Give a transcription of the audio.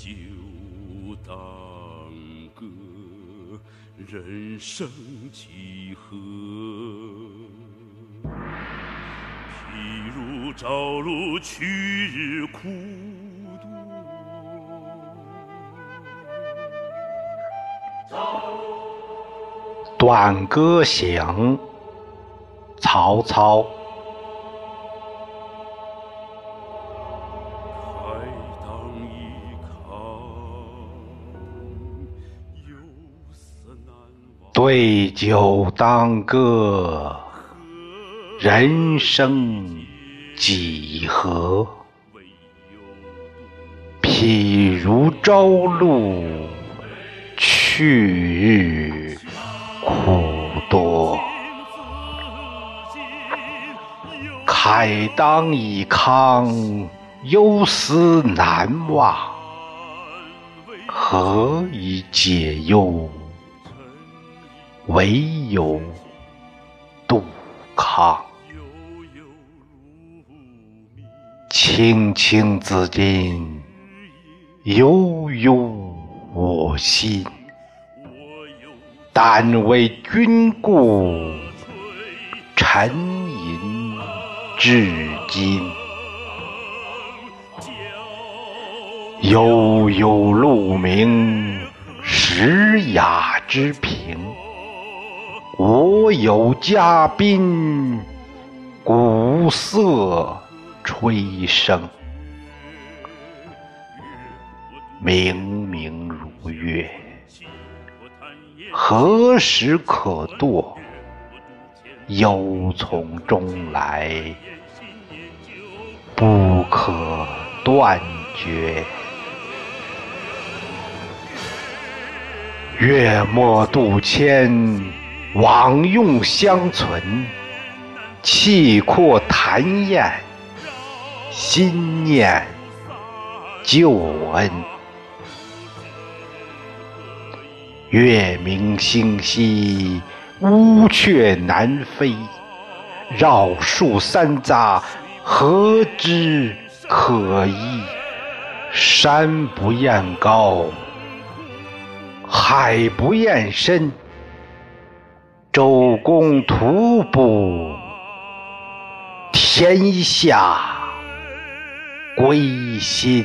酒当歌，人生几何？譬如朝露，去日苦多。《短歌行》曹操。对酒当歌，人生几何？譬如朝露，去日苦多。慨当以慷，忧思难忘。何以解忧？唯有杜康。青青子衿，悠悠我心。但为君故，沉吟至今。悠悠鹿鸣，食雅之苹。我有嘉宾，鼓瑟吹笙。明明如月，何时可堕？忧从中来，不可断绝。月末渡迁，往用相存。气阔谈宴，心念旧恩。月明星稀，乌鹊南飞。绕树三匝，何枝可依？山不厌高，海不厌深。周公吐哺天下归心。